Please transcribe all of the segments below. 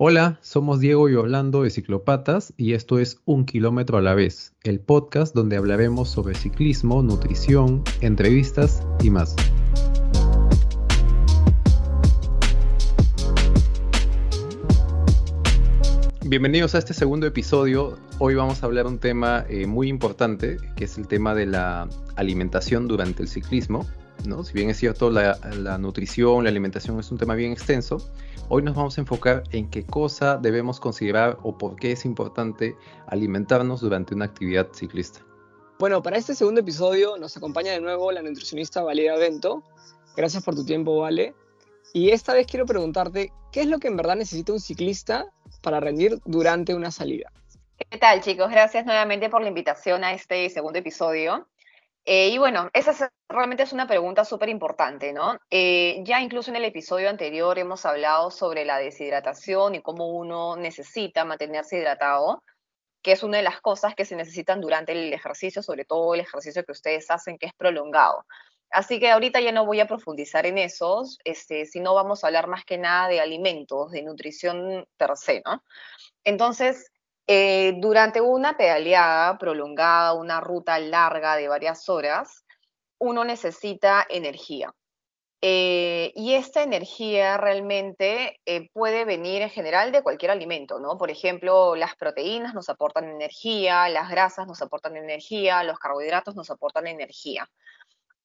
Hola, somos Diego y Orlando de Ciclopatas y esto es Un Kilómetro a la vez, el podcast donde hablaremos sobre ciclismo, nutrición, entrevistas y más. Bienvenidos a este segundo episodio. Hoy vamos a hablar un tema eh, muy importante, que es el tema de la alimentación durante el ciclismo. ¿No? Si bien es cierto, la, la nutrición, la alimentación es un tema bien extenso, Hoy nos vamos a enfocar en qué cosa debemos considerar o por qué es importante alimentarnos durante una actividad ciclista. Bueno, para este segundo episodio nos acompaña de nuevo la nutricionista Valeria Bento. Gracias por tu tiempo, Vale. Y esta vez quiero preguntarte, ¿qué es lo que en verdad necesita un ciclista para rendir durante una salida? ¿Qué tal, chicos? Gracias nuevamente por la invitación a este segundo episodio. Eh, y bueno, esa realmente es una pregunta súper importante, ¿no? Eh, ya incluso en el episodio anterior hemos hablado sobre la deshidratación y cómo uno necesita mantenerse hidratado, que es una de las cosas que se necesitan durante el ejercicio, sobre todo el ejercicio que ustedes hacen, que es prolongado. Así que ahorita ya no voy a profundizar en esos, este, sino vamos a hablar más que nada de alimentos, de nutrición per. Entonces, eh, durante una pedaleada prolongada, una ruta larga de varias horas, uno necesita energía. Eh, y esta energía realmente eh, puede venir en general de cualquier alimento, ¿no? Por ejemplo, las proteínas nos aportan energía, las grasas nos aportan energía, los carbohidratos nos aportan energía.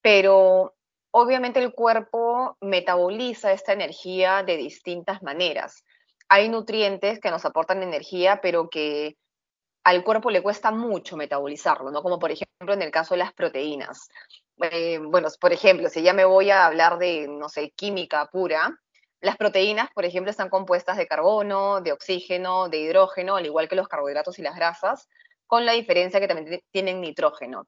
Pero obviamente el cuerpo metaboliza esta energía de distintas maneras hay nutrientes que nos aportan energía, pero que al cuerpo le cuesta mucho metabolizarlo, ¿no? Como por ejemplo en el caso de las proteínas. Eh, bueno, por ejemplo, si ya me voy a hablar de, no sé, química pura, las proteínas, por ejemplo, están compuestas de carbono, de oxígeno, de hidrógeno, al igual que los carbohidratos y las grasas, con la diferencia que también tienen nitrógeno.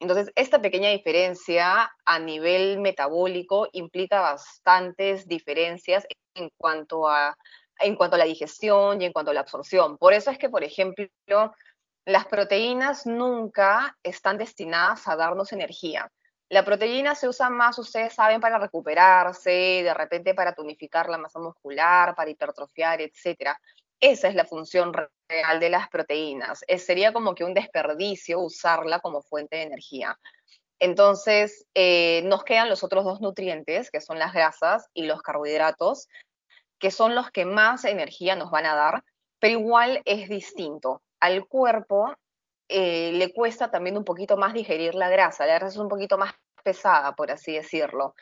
Entonces, esta pequeña diferencia a nivel metabólico implica bastantes diferencias en cuanto a en cuanto a la digestión y en cuanto a la absorción. Por eso es que, por ejemplo, las proteínas nunca están destinadas a darnos energía. La proteína se usa más, ustedes saben, para recuperarse, de repente para tonificar la masa muscular, para hipertrofiar, etc. Esa es la función real de las proteínas. sería como que un desperdicio usarla como fuente de energía. Entonces, eh, nos quedan los otros dos nutrientes, que son las grasas y los carbohidratos, que son los que más energía nos van a dar, pero igual es distinto. Al cuerpo eh, le cuesta también un poquito más digerir la grasa, la grasa es un poquito más pesada, por así decirlo.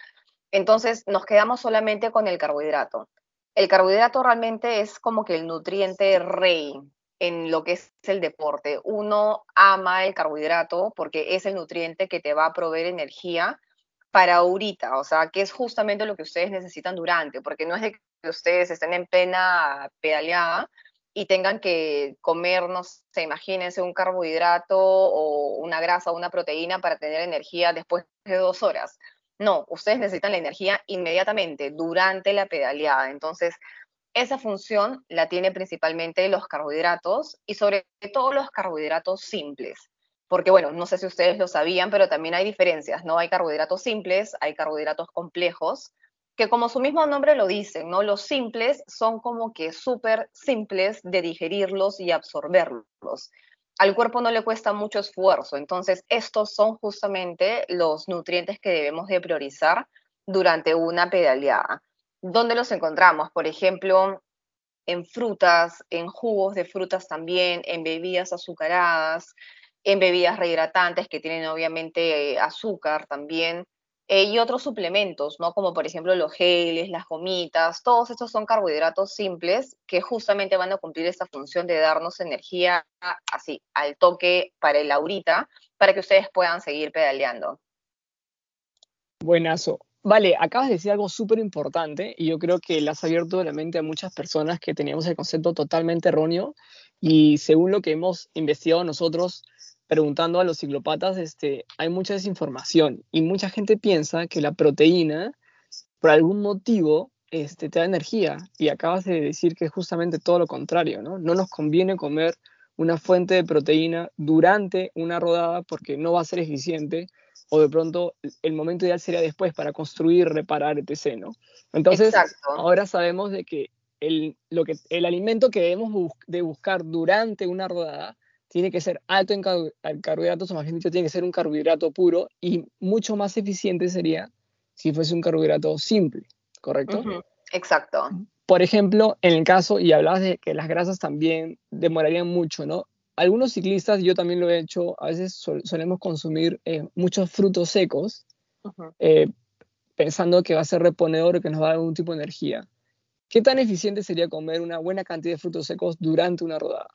Entonces nos quedamos solamente con el carbohidrato. El carbohidrato realmente es como que el nutriente rey en lo que es el deporte. Uno ama el carbohidrato porque es el nutriente que te va a proveer energía para ahorita, o sea, que es justamente lo que ustedes necesitan durante, porque no es de ustedes estén en plena pedaleada y tengan que comer, no sé, imagínense un carbohidrato o una grasa o una proteína para tener energía después de dos horas. No, ustedes necesitan la energía inmediatamente, durante la pedaleada. Entonces, esa función la tiene principalmente los carbohidratos y sobre todo los carbohidratos simples. Porque bueno, no sé si ustedes lo sabían, pero también hay diferencias, ¿no? Hay carbohidratos simples, hay carbohidratos complejos, que como su mismo nombre lo dicen, ¿no? Los simples son como que súper simples de digerirlos y absorberlos. Al cuerpo no le cuesta mucho esfuerzo, entonces estos son justamente los nutrientes que debemos de priorizar durante una pedaleada. ¿Dónde los encontramos? Por ejemplo, en frutas, en jugos de frutas también, en bebidas azucaradas, en bebidas rehidratantes que tienen obviamente azúcar también, eh, y otros suplementos, ¿no? Como por ejemplo los geles, las gomitas, todos estos son carbohidratos simples que justamente van a cumplir esta función de darnos energía así, al toque para el ahorita, para que ustedes puedan seguir pedaleando. Buenazo. Vale, acabas de decir algo súper importante y yo creo que le has abierto la mente a muchas personas que teníamos el concepto totalmente erróneo y según lo que hemos investigado nosotros, preguntando a los ciclopatas, este, hay mucha desinformación y mucha gente piensa que la proteína, por algún motivo, este, te da energía. Y acabas de decir que es justamente todo lo contrario, ¿no? No nos conviene comer una fuente de proteína durante una rodada porque no va a ser eficiente o de pronto el momento ideal sería después para construir, reparar, etc. ¿no? Entonces, ahora sabemos de que el, lo que, el alimento que debemos de buscar durante una rodada tiene que ser alto en carbohidratos, o más bien dicho, tiene que ser un carbohidrato puro y mucho más eficiente sería si fuese un carbohidrato simple, ¿correcto? Exacto. Por ejemplo, en el caso, y hablabas de que las grasas también demorarían mucho, ¿no? Algunos ciclistas, yo también lo he hecho, a veces solemos consumir eh, muchos frutos secos, eh, pensando que va a ser reponedor o que nos va a dar algún tipo de energía. ¿Qué tan eficiente sería comer una buena cantidad de frutos secos durante una rodada?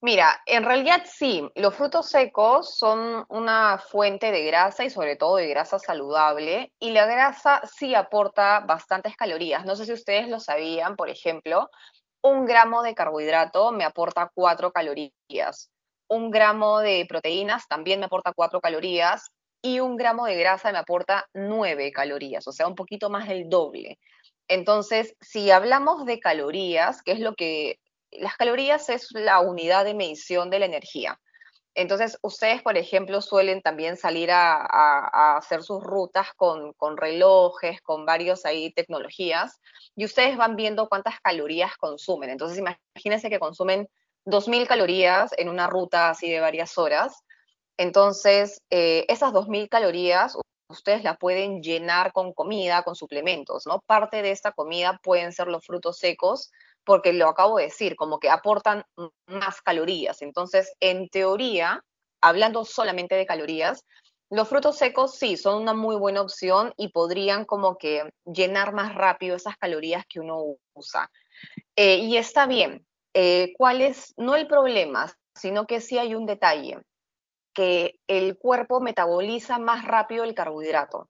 Mira, en realidad sí, los frutos secos son una fuente de grasa y sobre todo de grasa saludable y la grasa sí aporta bastantes calorías. No sé si ustedes lo sabían, por ejemplo, un gramo de carbohidrato me aporta cuatro calorías, un gramo de proteínas también me aporta cuatro calorías y un gramo de grasa me aporta nueve calorías, o sea, un poquito más del doble. Entonces, si hablamos de calorías, que es lo que las calorías es la unidad de medición de la energía. Entonces, ustedes, por ejemplo, suelen también salir a, hacer sus rutas con, relojes, con varios ahí tecnologías, y ustedes van viendo cuántas calorías consumen. Entonces, imagínense que consumen 2.000 calorías en una ruta así de varias horas. Entonces, eh, esas 2.000 calorías ustedes la pueden llenar con comida, con suplementos, ¿no? Parte de esta comida pueden ser los frutos secos, porque lo acabo de decir, como que aportan más calorías. Entonces, en teoría, hablando solamente de calorías, los frutos secos sí son una muy buena opción y podrían como que llenar más rápido esas calorías que uno usa. Eh, y está bien. Eh, ¿Cuál es, no el problema, sino que sí hay un detalle, que el cuerpo metaboliza más rápido el carbohidrato.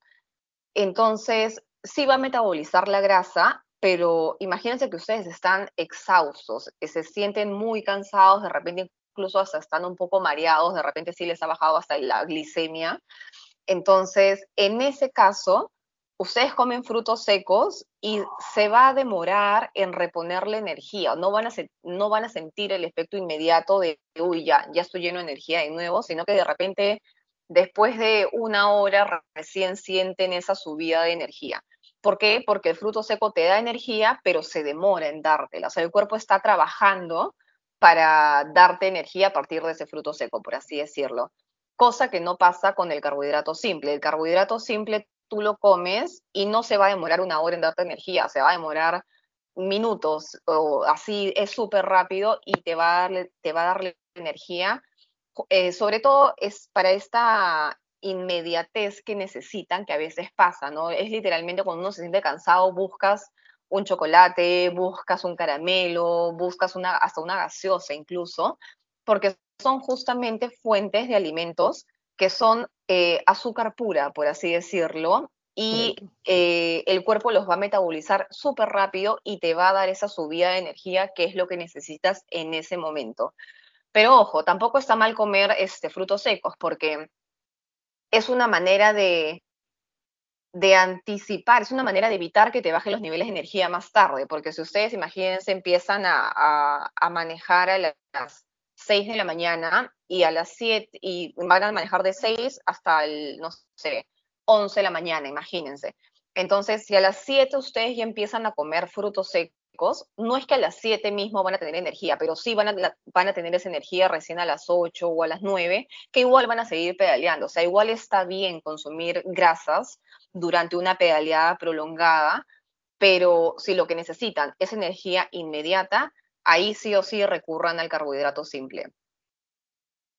Entonces, sí va a metabolizar la grasa, pero imagínense que ustedes están exhaustos, se sienten muy cansados, de repente incluso hasta están un poco mareados, de repente sí les ha bajado hasta la glicemia. Entonces, en ese caso, ustedes comen frutos secos y se va a demorar en reponerle energía, no van a, no van a sentir el efecto inmediato de, uy, ya, ya estoy lleno de energía de nuevo, sino que de repente, después de una hora, recién sienten esa subida de energía. ¿Por qué? Porque el fruto seco te da energía, pero se demora en dártela. O sea, el cuerpo está trabajando para darte energía a partir de ese fruto seco, por así decirlo. Cosa que no pasa con el carbohidrato simple. El carbohidrato simple tú lo comes y no se va a demorar una hora en darte energía, se va a demorar minutos o así es súper rápido y te va a darle, te va a darle energía. Eh, sobre todo es para esta inmediatez que necesitan, que a veces pasa, ¿no? Es literalmente cuando uno se siente cansado, buscas un chocolate, buscas un caramelo, buscas una, hasta una gaseosa incluso, porque son justamente fuentes de alimentos que son eh, azúcar pura, por así decirlo, y eh, el cuerpo los va a metabolizar súper rápido y te va a dar esa subida de energía que es lo que necesitas en ese momento. Pero ojo, tampoco está mal comer este, frutos secos porque es una manera de, de anticipar, es una manera de evitar que te bajen los niveles de energía más tarde, porque si ustedes, imagínense, empiezan a, a, manejar a las 6 de la mañana y a las 7, y van a manejar de 6 hasta el, no sé, 11 de la mañana, imagínense. Entonces, si a las 7 ustedes ya empiezan a comer frutos secos, no es que a las 7 mismo van a tener energía, pero sí van a, van a tener esa energía recién a las 8 o a las 9, que igual van a seguir pedaleando. O sea, igual está bien consumir grasas durante una pedaleada prolongada, pero si lo que necesitan es energía inmediata, ahí sí o sí recurran al carbohidrato simple.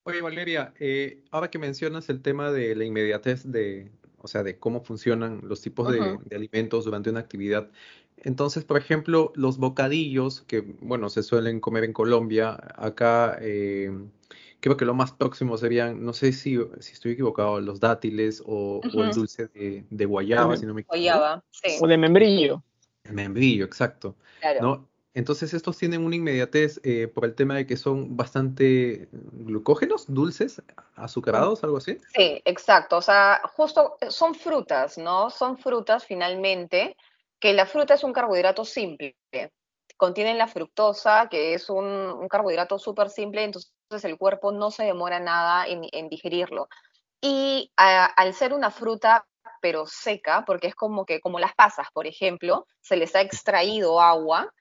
Oye, Valeria, eh, ahora que mencionas el tema de la inmediatez de, o sea, de cómo funcionan los tipos de, alimentos durante una actividad, entonces, por ejemplo, los bocadillos, que, bueno, se suelen comer en Colombia, acá eh, creo que lo más próximo serían, no sé si, si estoy equivocado, los dátiles o, el dulce de, guayaba, si no me equivoco. Guayaba, sí. O de membrillo. El membrillo, exacto. Claro. Entonces estos tienen una inmediatez eh, por el tema de que son bastante glucógenos, dulces, azucarados, algo así. Sí, exacto. O sea, justo son frutas, ¿no? Son frutas finalmente que la fruta es un carbohidrato simple. Contienen la fructosa, que es un, carbohidrato súper simple, entonces el cuerpo no se demora nada en, digerirlo. Y al ser una fruta pero seca, porque es como que como las pasas, por ejemplo, se les ha extraído agua,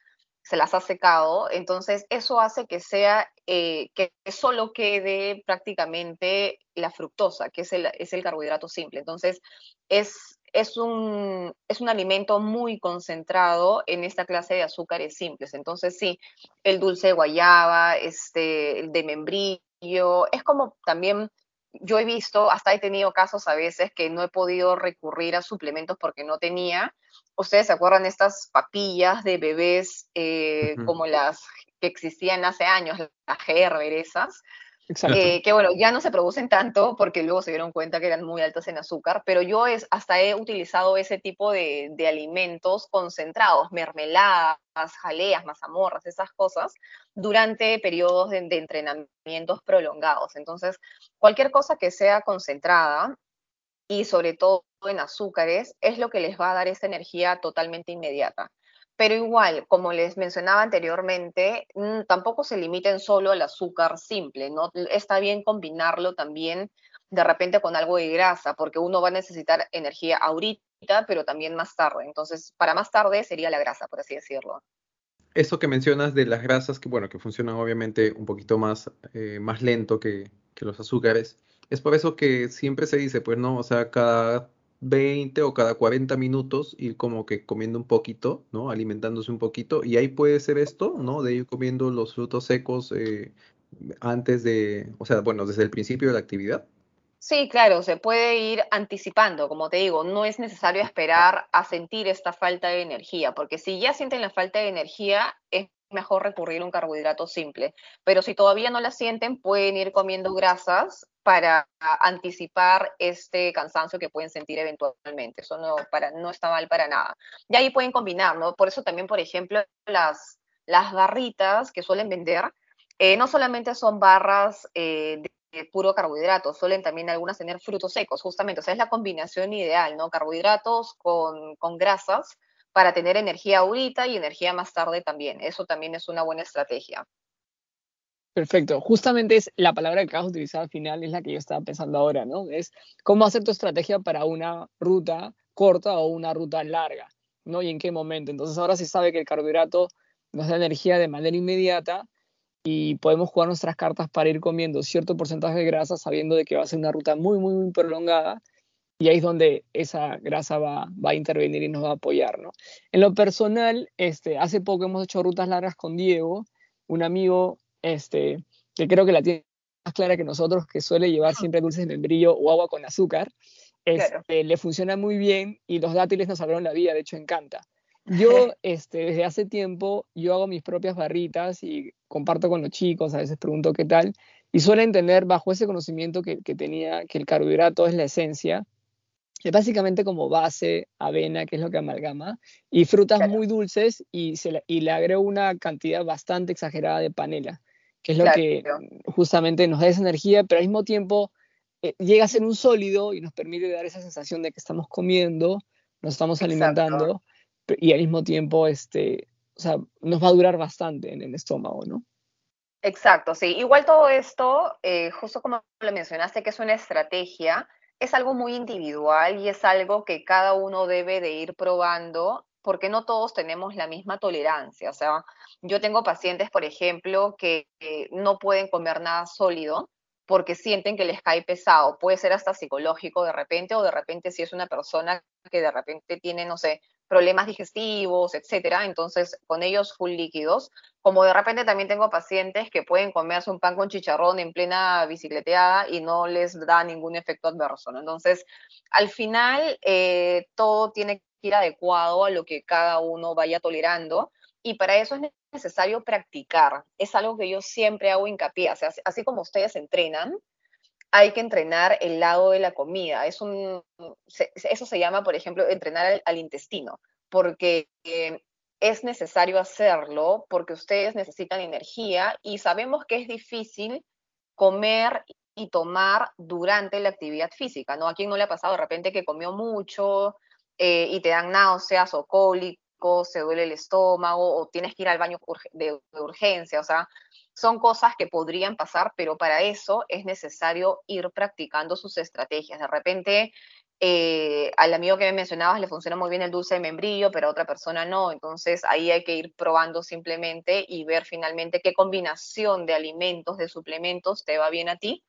se las ha secado, entonces eso hace que sea, eh, que solo quede prácticamente la fructosa, que es el, es el carbohidrato simple. Entonces es, es, un, es un alimento muy concentrado en esta clase de azúcares simples. Entonces sí, el dulce de guayaba, este, el de membrillo, es como también yo he visto, hasta he tenido casos a veces que no he podido recurrir a suplementos porque no tenía. Ustedes se acuerdan de estas papillas de bebés eh, como las que existían hace años, las Gerber, esas, eh, que bueno, ya no se producen tanto porque luego se dieron cuenta que eran muy altas en azúcar, pero yo es, hasta he utilizado ese tipo de, alimentos concentrados, mermeladas, jaleas, mazamorras, esas cosas, durante periodos de, de entrenamientos prolongados. Entonces, cualquier cosa que sea concentrada y sobre todo en azúcares es lo que les va a dar esa energía totalmente inmediata. Pero igual, como les mencionaba anteriormente, mm, tampoco se limiten solo al azúcar simple, ¿no? Está bien combinarlo también de repente con algo de grasa, porque uno va a necesitar energía ahorita, pero también más tarde. Entonces, para más tarde sería la grasa, por así decirlo. Eso que mencionas de las grasas, que bueno, que funcionan obviamente un poquito más, eh, más lento que, que los azúcares, es por eso que siempre se dice, pues no, o sea, cada 20 o cada 40 minutos ir como que comiendo un poquito, ¿no? Alimentándose un poquito. Y ahí puede ser esto, ¿no? De ir comiendo los frutos secos eh, antes de, o sea, bueno, desde el principio de la actividad. Sí, claro, se puede ir anticipando, como te digo, no es necesario esperar a sentir esta falta de energía, porque si ya sienten la falta de energía, es mejor recurrir a un carbohidrato simple. Pero si todavía no la sienten, pueden ir comiendo grasas para anticipar este cansancio que pueden sentir eventualmente. Eso no, para, no está mal para nada. Y ahí pueden combinar, ¿no? Por eso también, por ejemplo, las, las barritas que suelen vender, eh, no solamente son barras eh, de, puro carbohidrato, suelen también algunas tener frutos secos, justamente. O sea, es la combinación ideal, ¿no? Carbohidratos con, con grasas para tener energía ahorita y energía más tarde también. Eso también es una buena estrategia. Perfecto. Justamente es la palabra que acabas de utilizar al final, es la que yo estaba pensando ahora, ¿no? Es cómo hacer tu estrategia para una ruta corta o una ruta larga, ¿no? Y en qué momento. Entonces ahora se sabe que el carbohidrato nos da energía de manera inmediata y podemos jugar nuestras cartas para ir comiendo cierto porcentaje de grasa sabiendo de que va a ser una ruta muy, muy, muy prolongada y ahí es donde esa grasa va, va, a intervenir y nos va a apoyar, ¿no? En lo personal, este, hace poco hemos hecho rutas largas con Diego, un amigo este, que creo que la tiene más clara que nosotros, que suele llevar siempre dulces de membrillo o agua con azúcar. Este, Le funciona muy bien y los dátiles nos salvaron la vida, de hecho encanta. Yo, este, desde hace tiempo, yo hago mis propias barritas y comparto con los chicos, a veces pregunto qué tal, y suelen tener bajo ese conocimiento que, que tenía que el carbohidrato es la esencia, es básicamente como base, avena, que es lo que amalgama, y frutas muy dulces y, se y le agrego una cantidad bastante exagerada de panela, que es lo que justamente nos da esa energía, pero al mismo tiempo eh, llega a ser un sólido y nos permite dar esa sensación de que estamos comiendo, nos estamos alimentando, y al mismo tiempo este, o sea, nos va a durar bastante en el estómago, ¿no? Exacto, sí. Igual todo esto, eh, justo como lo mencionaste, que es una estrategia, es algo muy individual y es algo que cada uno debe de ir probando porque no todos tenemos la misma tolerancia. O sea, yo tengo pacientes, por ejemplo, que no pueden comer nada sólido porque sienten que les cae pesado. Puede ser hasta psicológico de repente o de repente si es una persona que de repente tiene, no sé, problemas digestivos, etcétera. Entonces, con ellos full líquidos. Como de repente también tengo pacientes que pueden comerse un pan con chicharrón en plena bicicleteada y no les da ningún efecto adverso. Entonces, al final, eh, todo tiene ir adecuado a lo que cada uno vaya tolerando. Y para eso es necesario practicar. Es algo que yo siempre hago hincapié. Así como ustedes entrenan, hay que entrenar el lado de la comida. Es un, eso se llama, por ejemplo, entrenar al, intestino, porque eh, es necesario hacerlo porque ustedes necesitan energía y sabemos que es difícil comer y tomar durante la actividad física, ¿no? ¿A quién no le ha pasado de repente que comió mucho eh, y te dan náuseas o cólicos, se duele el estómago o tienes que ir al baño de urgencia? O sea, son cosas que podrían pasar, pero para eso es necesario ir practicando sus estrategias. De repente, eh, al amigo que me mencionabas le funciona muy bien el dulce de membrillo, pero a otra persona no. Entonces ahí hay que ir probando simplemente y ver finalmente qué combinación de alimentos, de suplementos te va bien a ti.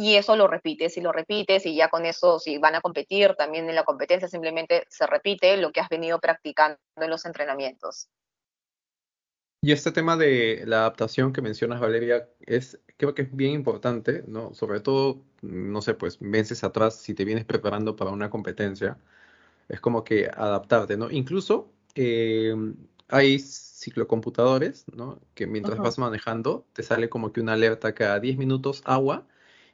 Y eso lo repites y lo repites y ya con eso, si van a competir, también en la competencia simplemente se repite lo que has venido practicando en los entrenamientos. Y este tema de la adaptación que mencionas, Valeria, es, creo que es bien importante, ¿no? Sobre todo, no sé, pues meses atrás, si te vienes preparando para una competencia, es como que adaptarte, ¿no? Incluso eh, hay ciclocomputadores, ¿no? Que mientras vas manejando, te sale como que una alerta cada 10 minutos agua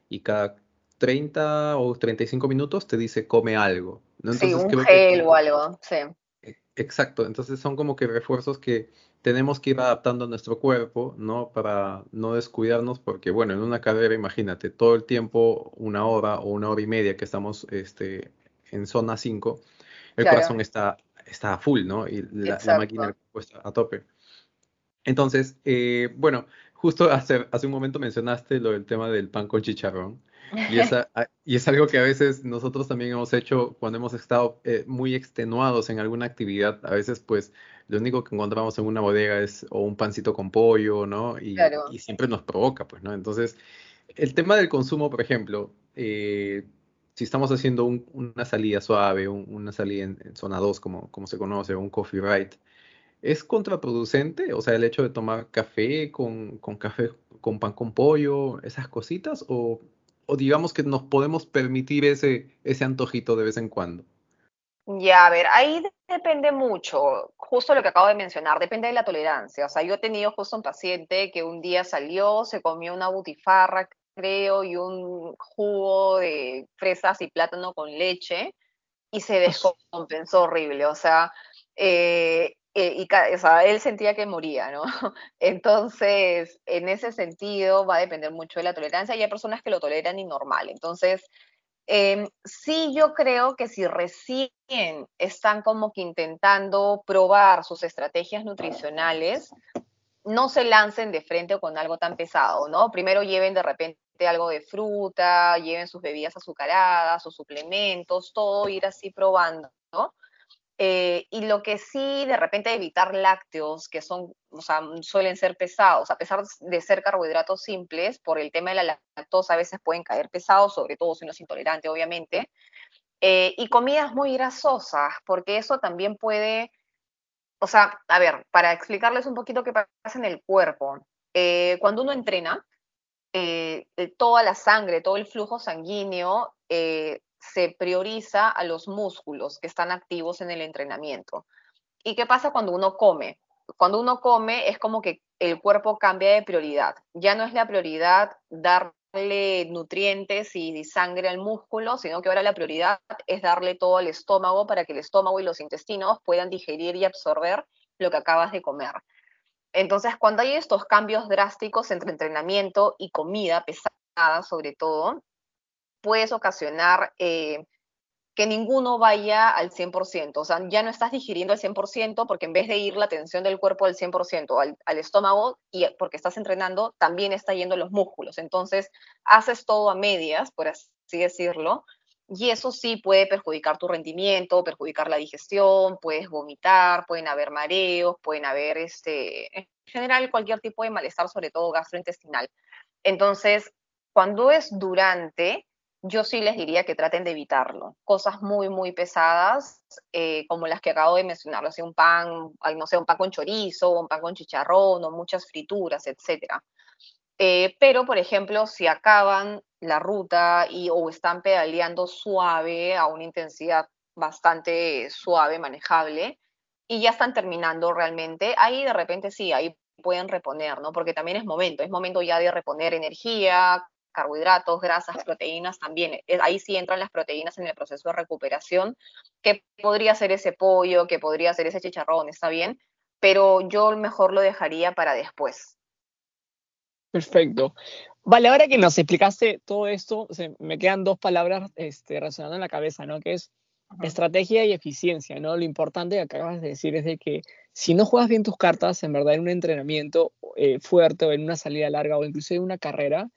y cada 30 o 35 minutos te dice come algo, ¿no? Entonces, sí, un gel o algo, sí. E, exacto, entonces son como que refuerzos que tenemos que ir adaptando a nuestro cuerpo, ¿no? Para no descuidarnos, porque bueno, en una carrera, imagínate, todo el tiempo, una hora o una hora y media que estamos este, en zona 5, el corazón está, está a full, ¿no? Y la, máquina está a tope. Entonces, eh, bueno, justo hace, hace un momento mencionaste lo del tema del pan con chicharrón. Y, y es algo que a veces nosotros también hemos hecho cuando hemos estado eh, muy extenuados en alguna actividad. A veces, pues, lo único que encontramos en una bodega es o un pancito con pollo, ¿no? Y, y siempre nos provoca, pues, ¿no? Entonces, el tema del consumo, por ejemplo, eh, si estamos haciendo una salida suave, una salida en, zona 2, como, como se conoce, un coffee ride, ¿es contraproducente? O sea, el hecho de tomar café con, con café con pan con pollo, esas cositas, o, o digamos que nos podemos permitir ese, ese antojito de vez en cuando. Ya, a ver, ahí depende mucho, justo lo que acabo de mencionar, depende de la tolerancia. O sea, yo he tenido justo un paciente que un día salió, se comió una butifarra, creo, y un jugo de fresas y plátano con leche y se descompensó horrible. O sea, eh, eh, y, o sea, él sentía que moría, ¿no? Entonces, en ese sentido, va a depender mucho de la tolerancia y hay personas que lo toleran y normal. Entonces, Em, sí, yo creo que si recién están como que intentando probar sus estrategias nutricionales, no se lancen de frente con algo tan pesado, ¿no? Primero lleven de repente algo de fruta, lleven sus bebidas azucaradas, sus suplementos, todo ir así probando, ¿no? Eh, y lo que sí, de repente evitar lácteos, que son, o sea, suelen ser pesados, a pesar de ser carbohidratos simples, por el tema de la lactosa a veces pueden caer pesados, sobre todo si uno es intolerante, obviamente. Eh, y comidas muy grasosas, porque eso también puede, o sea, a ver, para explicarles un poquito qué pasa en el cuerpo. Eh, cuando uno entrena, toda la sangre, todo el flujo sanguíneo se prioriza a los músculos que están activos en el entrenamiento. ¿Y qué pasa cuando uno come? Cuando uno come es como que el cuerpo cambia de prioridad. Ya no es la prioridad darle nutrientes y sangre al músculo, sino que ahora la prioridad es darle todo al estómago para que el estómago y los intestinos puedan digerir y absorber lo que acabas de comer. Entonces, cuando hay estos cambios drásticos entre entrenamiento y comida pesada, sobre todo, puedes ocasionar eh, que ninguno vaya al 100%. O sea, ya no estás digiriendo al 100% porque en vez de ir la tensión del cuerpo al 100% al, al estómago y porque estás entrenando, también está yendo los músculos. Entonces, haces todo a medias, por así decirlo, y eso sí puede perjudicar tu rendimiento, perjudicar la digestión, puedes vomitar, pueden haber mareos, pueden haber, este, en general, cualquier tipo de malestar, sobre todo gastrointestinal. Entonces, cuando es durante, yo sí les diría que traten de evitarlo. Cosas muy, muy pesadas, eh, como las que acabo de mencionar, o un pan, no sé, un pan con chorizo, un pan con chicharrón, o muchas frituras, etc. Eh, pero, por ejemplo, si acaban la ruta y o están pedaleando suave, a una intensidad bastante suave, manejable, y ya están terminando realmente, ahí de repente sí, ahí pueden reponer, ¿no? Porque también es momento, es momento ya de reponer energía, carbohidratos, grasas, proteínas también. Ahí sí entran las proteínas en el proceso de recuperación, que podría ser ese pollo, que podría ser ese chicharrón, está bien, pero yo mejor lo dejaría para después. Perfecto. Vale, ahora que nos explicaste todo esto, me quedan dos palabras este, resonando en la cabeza, ¿no? Que es estrategia y eficiencia, ¿no? Lo importante que acabas de decir es de que si no juegas bien tus cartas, en verdad en un entrenamiento eh, fuerte o en una salida larga o incluso en una carrera,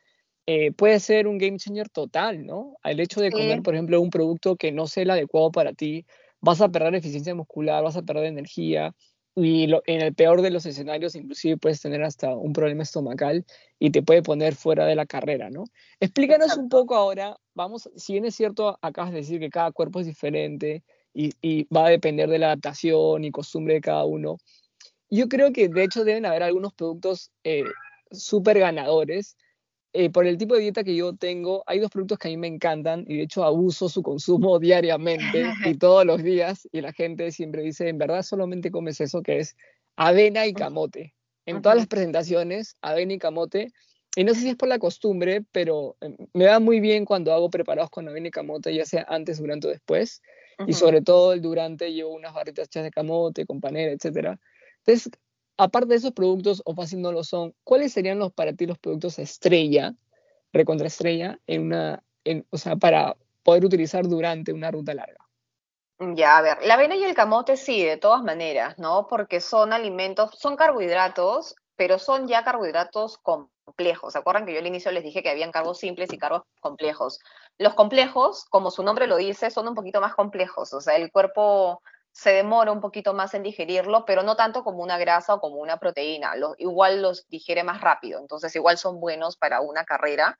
eh, puede ser un game changer total, ¿no? El hecho de comer, por ejemplo, un producto que no sea el adecuado para ti, vas a perder eficiencia muscular, vas a perder energía, y en el peor de los escenarios inclusive puedes tener hasta un problema estomacal y te puede poner fuera de la carrera, ¿no? Explícanos un poco ahora, vamos, si bien es cierto, acabas de decir que cada cuerpo es diferente y, va a depender de la adaptación y costumbre de cada uno, yo creo que de hecho deben haber algunos productos eh, súper ganadores eh, por el tipo de dieta que yo tengo, hay dos productos que a mí me encantan y de hecho abuso su consumo diariamente y todos los días y la gente siempre dice, en verdad solamente comes eso que es avena y camote. En todas las presentaciones, avena y camote. Y no sé si es por la costumbre, pero em, me va muy bien cuando hago preparados con avena y camote, ya sea antes, durante o después. Y sobre todo el durante llevo unas barritas hechas de camote, con panera, etc. Entonces, aparte de esos productos, o fácil no lo son, ¿cuáles serían los para ti los productos estrella, recontraestrella, en una, en, o sea, para poder utilizar durante una ruta larga? Ya, a ver, la avena y el camote sí, de todas maneras, ¿no? Porque son alimentos, son carbohidratos, pero son ya carbohidratos complejos. ¿Se acuerdan que yo al inicio les dije que habían cargos simples y cargos complejos? Los complejos, como su nombre lo dice, son un poquito más complejos. O sea, el cuerpo se demora un poquito más en digerirlo, pero no tanto como una grasa o como una proteína. igual los digiere más rápido, entonces igual son buenos para una carrera.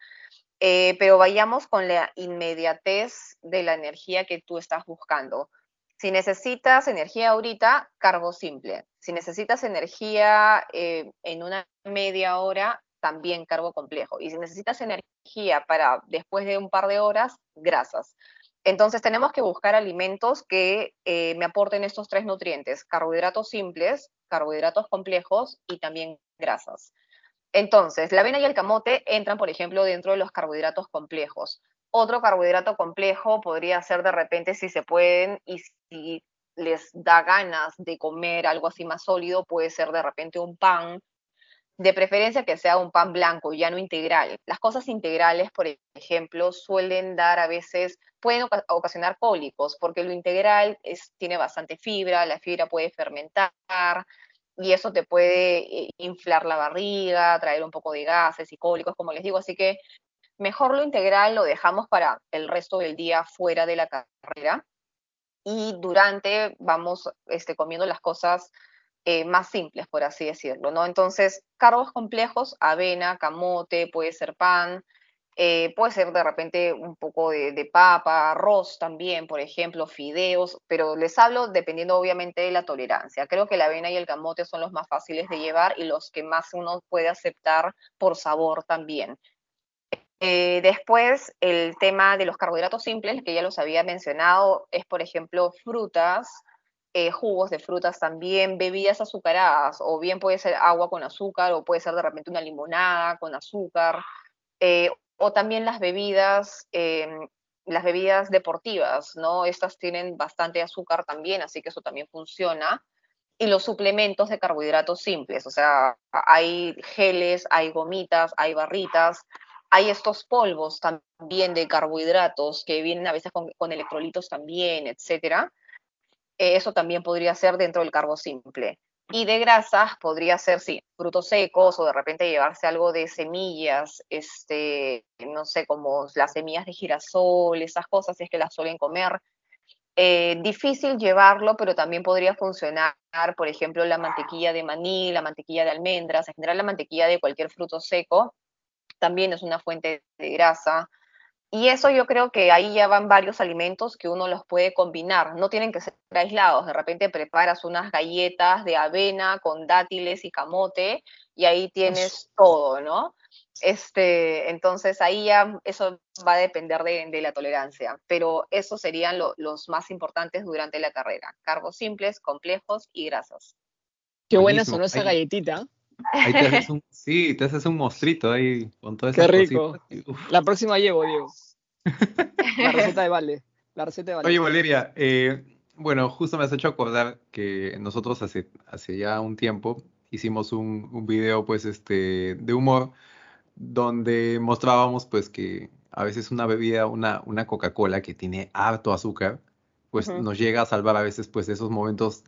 Eh, pero vayamos con la inmediatez de la energía que tú estás buscando. Si necesitas energía ahorita, cargo simple. Si necesitas energía eh, en una media hora, también cargo complejo. Y si necesitas energía para después de un par de horas, grasas. Entonces tenemos que buscar alimentos que eh, me aporten estos tres nutrientes, carbohidratos simples, carbohidratos complejos y también grasas. Entonces, la avena y el camote entran, por ejemplo, dentro de los carbohidratos complejos. Otro carbohidrato complejo podría ser de repente, si se pueden y si les da ganas de comer algo así más sólido, puede ser de repente un pan de preferencia que sea un pan blanco, ya no integral. Las cosas integrales, por ejemplo, suelen dar a veces, pueden ocasionar cólicos, porque lo integral tiene bastante fibra, la fibra puede fermentar y eso te puede eh, inflar la barriga, traer un poco de gases y cólicos, como les digo. Así que mejor lo integral lo dejamos para el resto del día fuera de la carrera y durante vamos este, comiendo las cosas eh, más simples, por así decirlo, ¿no? Entonces, cargos complejos, avena, camote, puede ser pan, eh, puede ser de repente un poco de, papa, arroz también, por ejemplo, fideos, pero les hablo dependiendo obviamente de la tolerancia. Creo que la avena y el camote son los más fáciles de llevar y los que más uno puede aceptar por sabor también. Eh, después, el tema de los carbohidratos simples, que ya los había mencionado, es por ejemplo frutas, eh, jugos de frutas también, bebidas azucaradas, o bien puede ser agua con azúcar, o puede ser de repente una limonada con azúcar, eh, o también las bebidas, em, las bebidas deportivas, ¿no? Estas tienen bastante azúcar también, así que eso también funciona. Y los suplementos de carbohidratos simples, o sea, hay geles, hay gomitas, hay barritas, hay estos polvos también de carbohidratos que vienen a veces con, con electrolitos también, etcétera eso también podría ser dentro del carbo simple. Y de grasas podría ser, sí, frutos secos o de repente llevarse algo de semillas, este, no sé, como las semillas de girasol, esas cosas, si es que las suelen comer. Eh, difícil llevarlo, pero también podría funcionar, por ejemplo, la mantequilla de maní, la mantequilla de almendras, en general la mantequilla de cualquier fruto seco, también es una fuente de grasa. Y eso yo creo que ahí ya van varios alimentos que uno los puede combinar, no tienen que ser aislados, de repente preparas unas galletas de avena con dátiles y camote y ahí tienes todo, ¿no? Este, entonces ahí ya eso va a depender de, la tolerancia, pero esos serían los más importantes durante la carrera, cargos simples, complejos y grasas. Qué buena sonó esa galletita. Ahí te haces un, sí, te haces un mostrito ahí con todo Qué rico. La próxima llevo, Diego. La receta de Vale. La receta de Vale. Oye, Valeria, eh, bueno, justo me has hecho acordar que nosotros hace, hace ya un tiempo hicimos un, un video, pues, este, de humor, donde mostrábamos, pues, que a veces una bebida, una, una Coca-Cola que tiene harto azúcar, pues nos llega a salvar a veces, pues, esos momentos,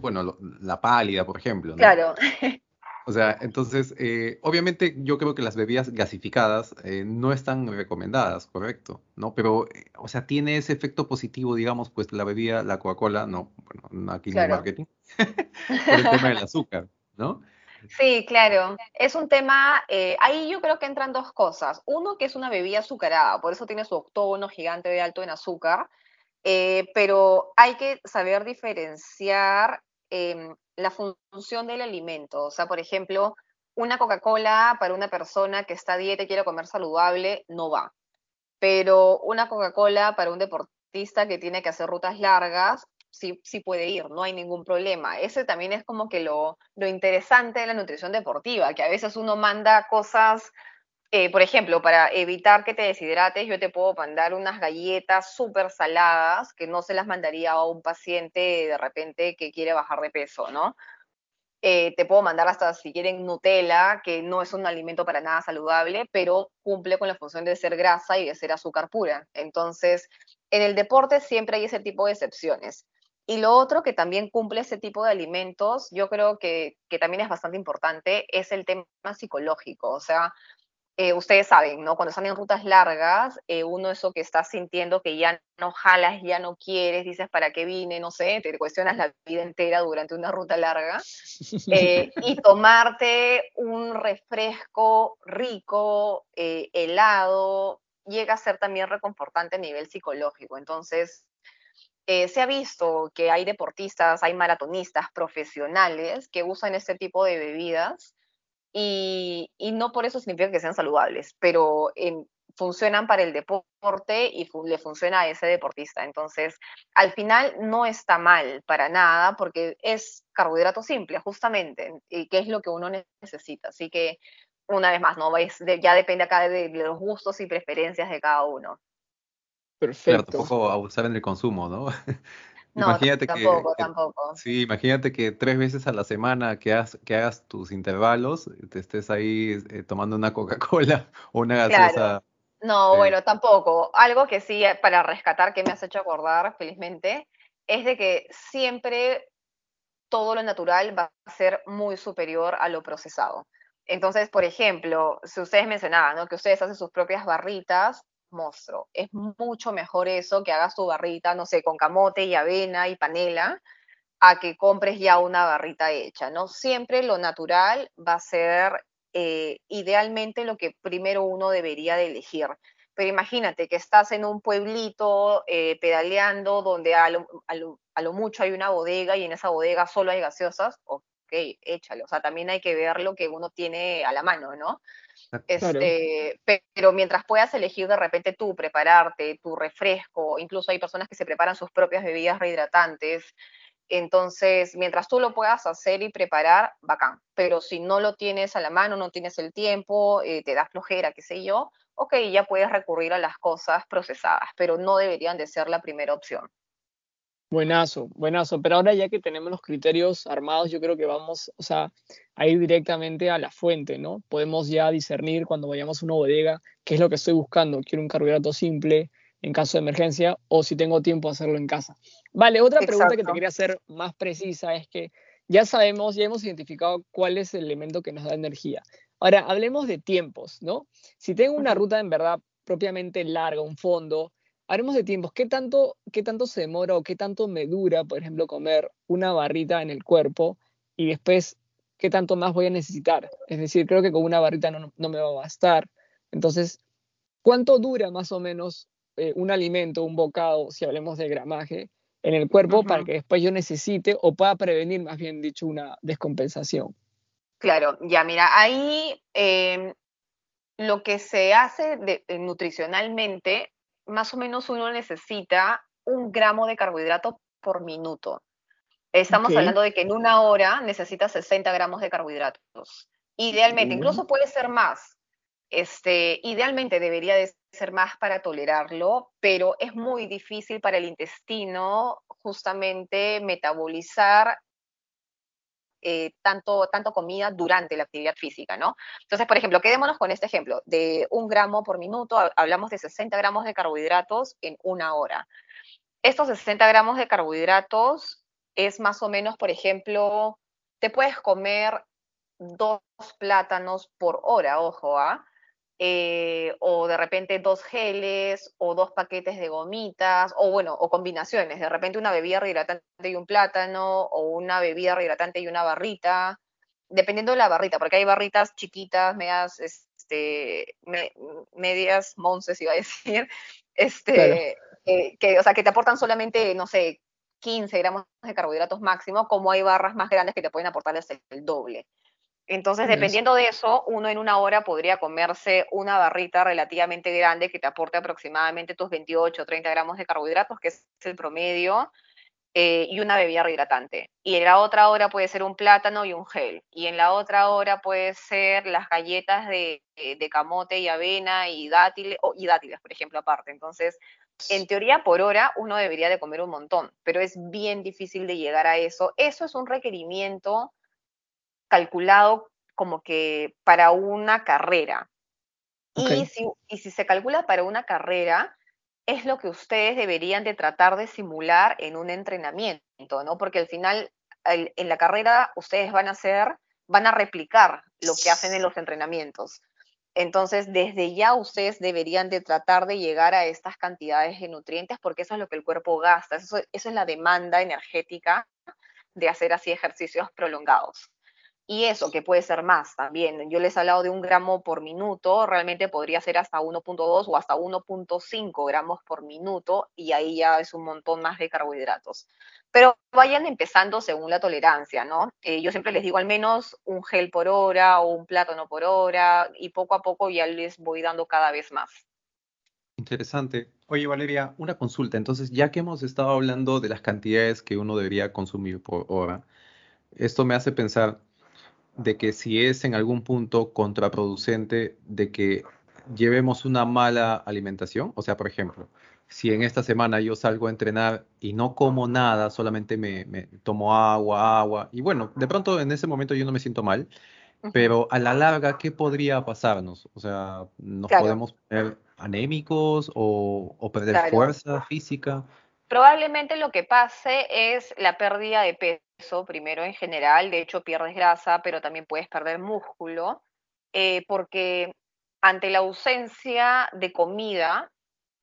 bueno, la pálida, por ejemplo. ¿no? Claro. O sea, entonces, eh, obviamente yo creo que las bebidas gasificadas eh, no están recomendadas, correcto, ¿no? Pero, eh, o sea, tiene ese efecto positivo, digamos, pues la bebida, la Coca-Cola, no, bueno, aquí en el marketing, por el tema del azúcar, ¿no? Sí, claro. Es un tema, ahí yo creo que entran dos cosas. Uno, que es una bebida azucarada, por eso tiene su octógono gigante de alto en azúcar, pero hay que saber diferenciar em, la función del alimento. O sea, por ejemplo, una Coca-Cola para una persona que está a dieta y quiere comer saludable no va. Pero una Coca-Cola para un deportista que tiene que hacer rutas largas, sí, sí puede ir, no hay ningún problema. Ese también es como que lo, lo interesante de la nutrición deportiva, que a veces uno manda cosas eh, por ejemplo, para evitar que te deshidrates, yo te puedo mandar unas galletas súper saladas que no se las mandaría a un paciente de repente que quiere bajar de peso, ¿no? Eh, te puedo mandar hasta, si quieren, Nutella, que no es un alimento para nada saludable, pero cumple con la función de ser grasa y de ser azúcar pura. Entonces, en el deporte siempre hay ese tipo de excepciones. Y lo otro que también cumple ese tipo de alimentos, yo creo que, que también es bastante importante, es el tema psicológico. O sea, eh, ustedes saben, ¿no? Cuando están en rutas largas, eh, uno eso que está sintiendo que ya no jalas, ya no quieres, dices, ¿para qué vine? No sé, te cuestionas la vida entera durante una ruta larga. Eh, y tomarte un refresco rico, helado, llega a ser también reconfortante a nivel psicológico. Entonces, se ha visto que hay deportistas, hay maratonistas profesionales que usan este tipo de bebidas y, no por eso significa que sean saludables, pero funcionan para el deporte y le funciona a ese deportista. Entonces, al final no está mal para nada porque es carbohidrato simple, justamente, y que es lo que uno necesita. Así que, una vez más, no ya depende acá de, los gustos y preferencias de cada uno. Perfecto. Claro, tampoco abusar en el consumo, ¿no? No, imagínate tampoco, que, tampoco. Sí, imagínate que tres veces a la semana que hagas, que hagas tus intervalos, te estés ahí eh, tomando una Coca-Cola o una gaseosa. No, eh. bueno, tampoco. Algo que sí, eh, para rescatar, que me has hecho acordar, felizmente, es de que siempre todo lo natural va a ser muy superior a lo procesado. Entonces, por ejemplo, si ustedes mencionaban ¿no? que ustedes hacen sus propias barritas, monstruo. Es mucho mejor eso que hagas tu barrita, no sé, con camote y avena y panela, a que compres ya una barrita hecha, ¿no? Siempre lo natural va a ser eh, idealmente lo que primero uno debería de elegir. Pero imagínate que estás en un pueblito eh, pedaleando donde a lo, a lo, mucho hay una bodega y en esa bodega solo hay gaseosas, ok, échalo. O sea, también hay que ver lo que uno tiene a la mano, ¿no? Este, Pero mientras puedas elegir de repente tú, prepararte, tu refresco, incluso hay personas que se preparan sus propias bebidas rehidratantes. Entonces, mientras tú lo puedas hacer y preparar, bacán. Pero si no lo tienes a la mano, no tienes el tiempo, eh, te da flojera, qué sé yo, ok, ya puedes recurrir a las cosas procesadas, pero no deberían de ser la primera opción. Buenazo, buenazo. Pero ahora ya que tenemos los criterios armados, yo creo que vamos, o sea, a ir directamente a la fuente, ¿no? Podemos ya discernir cuando vayamos a una bodega qué es lo que estoy buscando. Quiero un carbohidrato simple en caso de emergencia o si tengo tiempo hacerlo en casa. Vale, otra pregunta que te quería hacer más precisa es que ya sabemos, ya hemos identificado cuál es el elemento que nos da energía. Ahora, hablemos de tiempos, ¿no? Si tengo una ruta en verdad propiamente larga, un fondo, Haremos de tiempos. ¿Qué tanto, ¿Qué tanto se demora o qué tanto me dura, por ejemplo, comer una barrita en el cuerpo y después qué tanto más voy a necesitar? Es decir, creo que con una barrita no, me va a bastar. Entonces, ¿cuánto dura más o menos eh, un alimento, un bocado, si hablemos de gramaje, en el cuerpo para que después yo necesite o pueda prevenir, más bien dicho, una descompensación? Claro, ya mira, ahí em, lo que se hace de, nutricionalmente más o menos uno necesita un gramo de carbohidrato por minuto. Estamos hablando de que en una hora necesitas 60 gramos de carbohidratos. Idealmente, incluso puede ser más. Este, idealmente debería de ser más para tolerarlo, pero es muy difícil para el intestino justamente metabolizar eh, tanto, tanto comida durante la actividad física, ¿no? Entonces, por ejemplo, quedémonos con este ejemplo, de un gramo por minuto, hablamos de 60 gramos de carbohidratos en una hora. Estos 60 gramos de carbohidratos es más o menos, por ejemplo, te puedes comer dos plátanos por hora, ojo, ¿ah? O de repente dos geles, o dos paquetes de gomitas, o bueno, o combinaciones, de repente una bebida rehidratante y un plátano, o una bebida rehidratante y una barrita, dependiendo de la barrita, porque hay barritas chiquitas, medias, este, medias monces, iba a decir, este, que, o sea, que te aportan solamente, no sé, 15 gramos de carbohidratos máximo, como hay barras más grandes que te pueden aportar el doble. Entonces, dependiendo de eso, uno en una hora podría comerse una barrita relativamente grande que te aporte aproximadamente tus 28 o 30 gramos de carbohidratos, que es el promedio, eh, y una bebida rehidratante. Y en la otra hora puede ser un plátano y un gel. Y en la otra hora puede ser las galletas de, de camote y avena y dátiles, y dátiles, por ejemplo, aparte. Entonces, en teoría, por hora uno debería de comer un montón, pero es bien difícil de llegar a eso. Eso es un requerimiento calculado como que para una carrera. Y, si, y si se calcula para una carrera, es lo que ustedes deberían de tratar de simular en un entrenamiento, ¿no? Porque al final, en la carrera, ustedes van a hacer, van a replicar lo que hacen en los entrenamientos. Entonces, desde ya ustedes deberían de tratar de llegar a estas cantidades de nutrientes porque eso es lo que el cuerpo gasta, eso, eso es la demanda energética de hacer así ejercicios prolongados. Y eso, que puede ser más también. Yo les he hablado de un gramo por minuto, realmente podría ser hasta 1.2 o hasta 1.5 gramos por minuto y ahí ya es un montón más de carbohidratos. Pero vayan empezando según la tolerancia, ¿no? Eh, yo siempre les digo al menos un gel por hora o un plátano por hora y poco a poco ya les voy dando cada vez más. Interesante. Oye, Valeria, una consulta. Entonces, ya que hemos estado hablando de las cantidades que uno debería consumir por hora, esto me hace pensar, de que si es en algún punto contraproducente de que llevemos una mala alimentación, o sea, por ejemplo, si en esta semana yo salgo a entrenar y no como nada, solamente me, tomo agua, agua, y bueno, de pronto en ese momento yo no me siento mal, pero a la larga, ¿qué podría pasarnos? O sea, ¿nos podemos poner anémicos o, perder fuerza física? Probablemente lo que pase es la pérdida de peso, primero en general, de hecho pierdes grasa, pero también puedes perder músculo, eh, porque ante la ausencia de comida,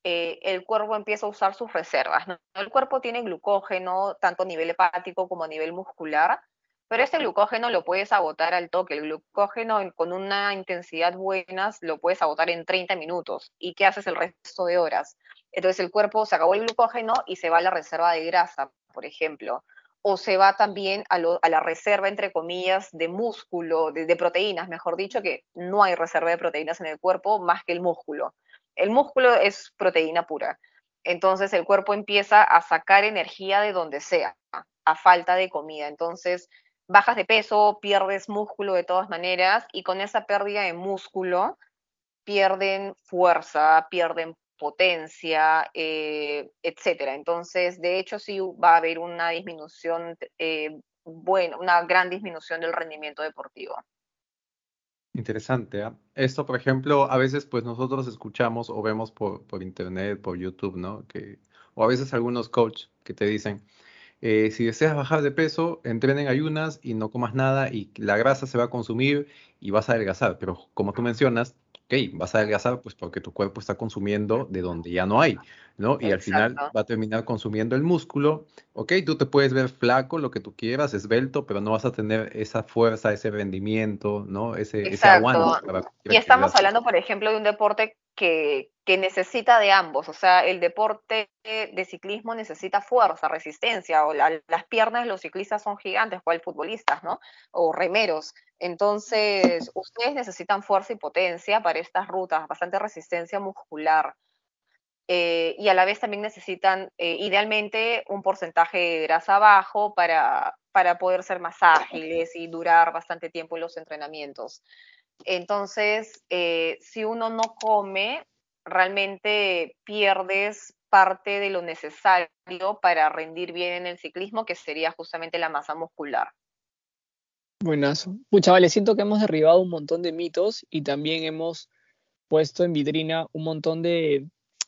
eh, el cuerpo empieza a usar sus reservas. El cuerpo tiene glucógeno tanto a nivel hepático como a nivel muscular, pero este glucógeno lo puedes agotar al toque. El glucógeno con una intensidad buena lo puedes agotar en 30 minutos. ¿Y qué haces el resto de horas? Entonces el cuerpo se acabó el glucógeno y se va a la reserva de grasa, por ejemplo. O se va también a, la reserva, entre comillas, de músculo, de, proteínas, mejor dicho, que no hay reserva de proteínas en el cuerpo más que el músculo. El músculo es proteína pura. Entonces el cuerpo empieza a sacar energía de donde sea, a falta de comida. Entonces bajas de peso, pierdes músculo de todas maneras y con esa pérdida de músculo pierden fuerza, pierden potencia, eh, etcétera. Entonces, de hecho, sí va a haber una disminución, eh, bueno, una gran disminución del rendimiento deportivo. Interesante. ¿ah? Esto, por ejemplo, a veces pues nosotros escuchamos o vemos por, por internet, por YouTube, ¿no? Que, o a veces algunos coaches que te dicen, eh, si deseas bajar de peso, entrena en ayunas y no comas nada y la grasa se va a consumir y vas a adelgazar. Pero como tú mencionas, ok, vas a adelgazar pues porque tu cuerpo está consumiendo de donde ya no hay, ¿no? Y al final va a terminar consumiendo el músculo. Ok, tú te puedes ver flaco, lo que tú quieras, esbelto, pero no vas a tener esa fuerza, ese rendimiento, ¿no? Ese, ese aguante. y estamos hablando, por ejemplo, de un deporte que, necesita de ambos. O sea, el deporte de ciclismo necesita fuerza, resistencia, o las piernas de los ciclistas son gigantes, cual futbolistas, ¿no? O remeros. Entonces, ustedes necesitan fuerza y potencia para estas rutas, bastante resistencia muscular. Eh, y a la vez también necesitan, eh, idealmente, un porcentaje de grasa bajo para, para poder ser más ágiles y durar bastante tiempo en los entrenamientos. Entonces, eh, si uno no come, realmente pierdes parte de lo necesario para rendir bien en el ciclismo, que sería justamente la masa muscular. Buenazo. Pucha, vale, siento que hemos derribado un montón de mitos y también hemos puesto en vitrina un montón de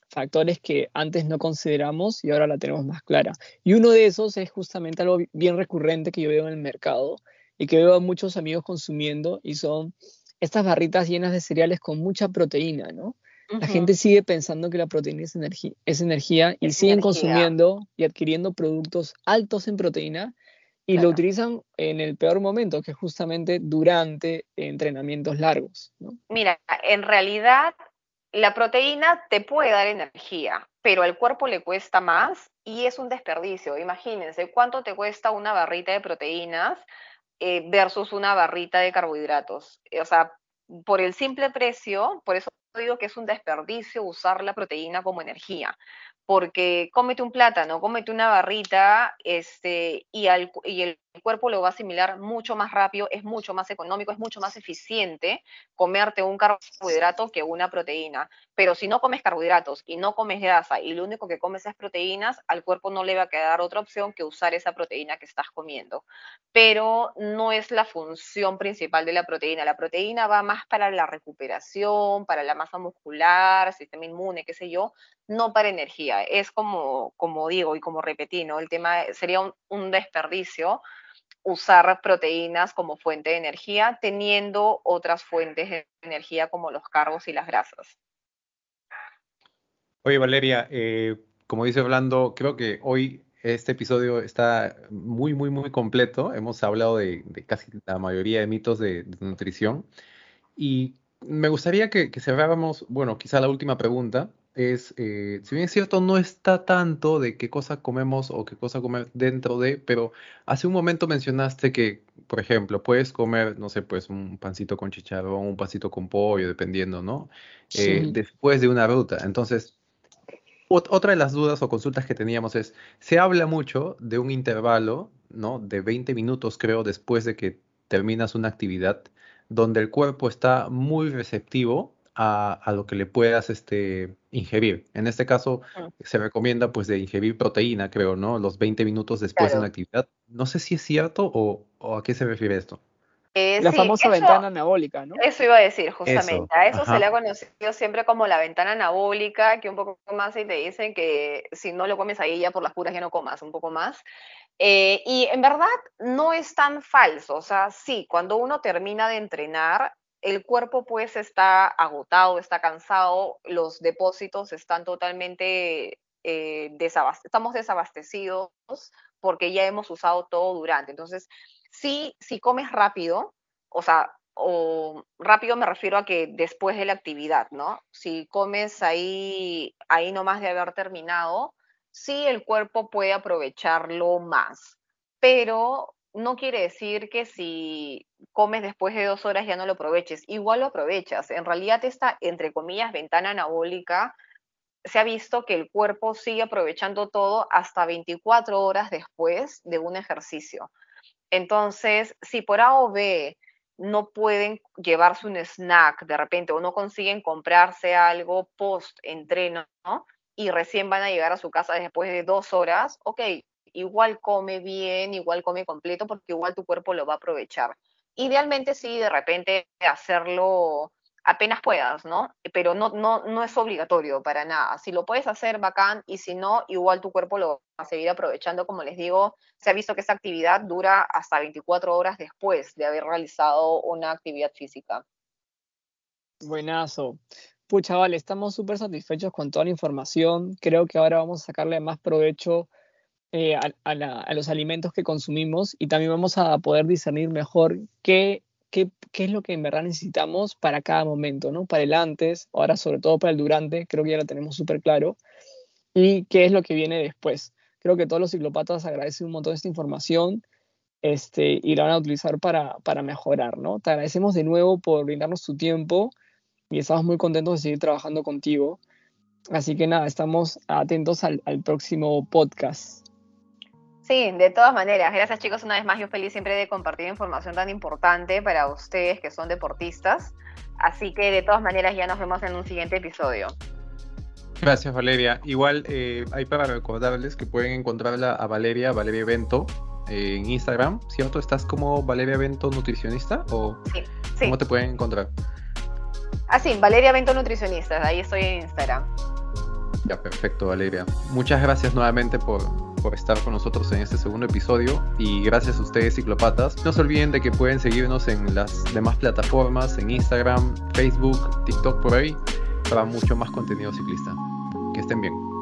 factores que antes no consideramos y ahora la tenemos más clara. Y uno de esos es justamente algo bien recurrente que yo veo en el mercado, y que veo a muchos amigos consumiendo y son estas barritas llenas de cereales con mucha proteína, ¿no? La gente sigue pensando que la proteína es, energía, es energía y siguen consumiendo y adquiriendo productos altos en proteína y lo utilizan en el peor momento, que es justamente durante entrenamientos largos. Mira, en realidad la proteína te puede dar energía, pero al cuerpo le cuesta más y es un desperdicio. Imagínense cuánto te cuesta una barrita de proteínas eh, versus una barrita de carbohidratos. O sea, por el simple precio, por eso digo que es un desperdicio usar la proteína como energía, porque cómete un plátano, cómete una barrita, este, y, y el cuerpo lo va a asimilar mucho más rápido, es mucho más económico, es mucho más eficiente comerte un carbohidrato que una proteína. Pero si no comes carbohidratos y no comes grasa y lo único que comes es proteínas, al cuerpo no le va a quedar otra opción que usar esa proteína que estás comiendo. Pero no es la función principal de la proteína. La proteína va más para la recuperación, para la masa muscular, sistema inmune, qué sé yo, no para energía. Es como, como digo y como repetí, ¿no? El tema sería un, un desperdicio usar proteínas como fuente de energía, teniendo otras fuentes de energía como los carbos y las grasas. Oye, Valeria, eh, como dice hablando, creo que hoy este episodio está muy, muy, muy completo. Hemos hablado de, casi la mayoría de mitos de, nutrición. Y me gustaría que, que cerráramos, bueno, quizá la última pregunta, es, eh, si bien es cierto, no está tanto de qué cosa comemos o qué cosa comer dentro de, pero hace un momento mencionaste que, por ejemplo, puedes comer, no sé, pues un pancito con chicharrón, un pancito con pollo, dependiendo, ¿no? Eh, después de una ruta. Entonces, otra de las dudas o consultas que teníamos es, se habla mucho de un intervalo, ¿no? De 20 minutos, creo, después de que terminas una actividad, donde el cuerpo está muy receptivo a, lo que le puedas este, ingerir. En este caso, se recomienda pues de ingerir proteína, creo, ¿no? Los 20 minutos después de una actividad. No sé si es cierto o, a qué se refiere esto. Eh, la famosa ventana anabólica, ¿no? Eso iba a decir, justamente. a eso se le ha conocido siempre como la ventana anabólica, que un poco más y te dicen que si no lo comes ahí ya por las puras ya no comas, un poco más. Eh, y en verdad no es tan falso. O sea, sí, cuando uno termina de entrenar, el cuerpo pues está agotado, está cansado, los depósitos están totalmente eh, estamos desabastecidos porque ya hemos usado todo durante. Entonces, sí, si comes rápido, o sea, o rápido me refiero a que después de la actividad, ¿no? Si comes ahí, ahí nomás de haber terminado, sí el cuerpo puede aprovecharlo más, pero no quiere decir que si comes después de dos horas ya no lo aproveches. Igual lo aprovechas. En realidad esta, entre comillas, ventana anabólica, se ha visto que el cuerpo sigue aprovechando todo hasta 24 horas después de un ejercicio. Entonces, si por A o B no pueden llevarse un snack de repente o no consiguen comprarse algo post entreno y recién van a llegar a su casa después de dos horas, ok, igual come bien, igual come completo, porque igual tu cuerpo lo va a aprovechar. Idealmente sí, de repente hacerlo apenas puedas, ¿no? Pero no, no, no es obligatorio para nada. Si lo puedes hacer, bacán, y si no, igual tu cuerpo lo va a seguir aprovechando. Como les digo, se ha visto que esta actividad dura hasta 24 horas después de haber realizado una actividad física. Buenazo. Pucha, vale, estamos súper satisfechos con toda la información. Creo que ahora vamos a sacarle más provecho eh, a, los alimentos que consumimos y también vamos a poder discernir mejor qué, qué, qué, es lo que en verdad necesitamos para cada momento, ¿no? Para el antes, ahora sobre todo para el durante, creo que ya lo tenemos súper claro, y qué es lo que viene después. Creo que todos los ciclopatas agradecen un montón esta información este, y la van a utilizar para, para mejorar, ¿no? Te agradecemos de nuevo por brindarnos tu tiempo y estamos muy contentos de seguir trabajando contigo. Así que nada, estamos atentos al, al próximo podcast. Sí, de todas maneras. Gracias chicos una vez más. Yo feliz siempre de compartir información tan importante para ustedes que son deportistas. Así que de todas maneras ya nos vemos en un siguiente episodio. Gracias Valeria. Igual eh, hay para recordarles que pueden encontrarla a Valeria, Valeria Evento, en Instagram, ¿cierto? ¿Estás como Valeria Evento Nutricionista? ¿O sí, ¿Cómo te pueden encontrar? Ah, sí, Valeria Evento Nutricionista, ahí estoy en Instagram. Ya, perfecto, Valeria. Muchas gracias nuevamente por, por estar con nosotros en este segundo episodio y gracias a ustedes, ciclopatas. No se olviden de que pueden seguirnos en las demás plataformas, en Instagram, Facebook, TikTok por ahí, para mucho más contenido ciclista. Que estén bien.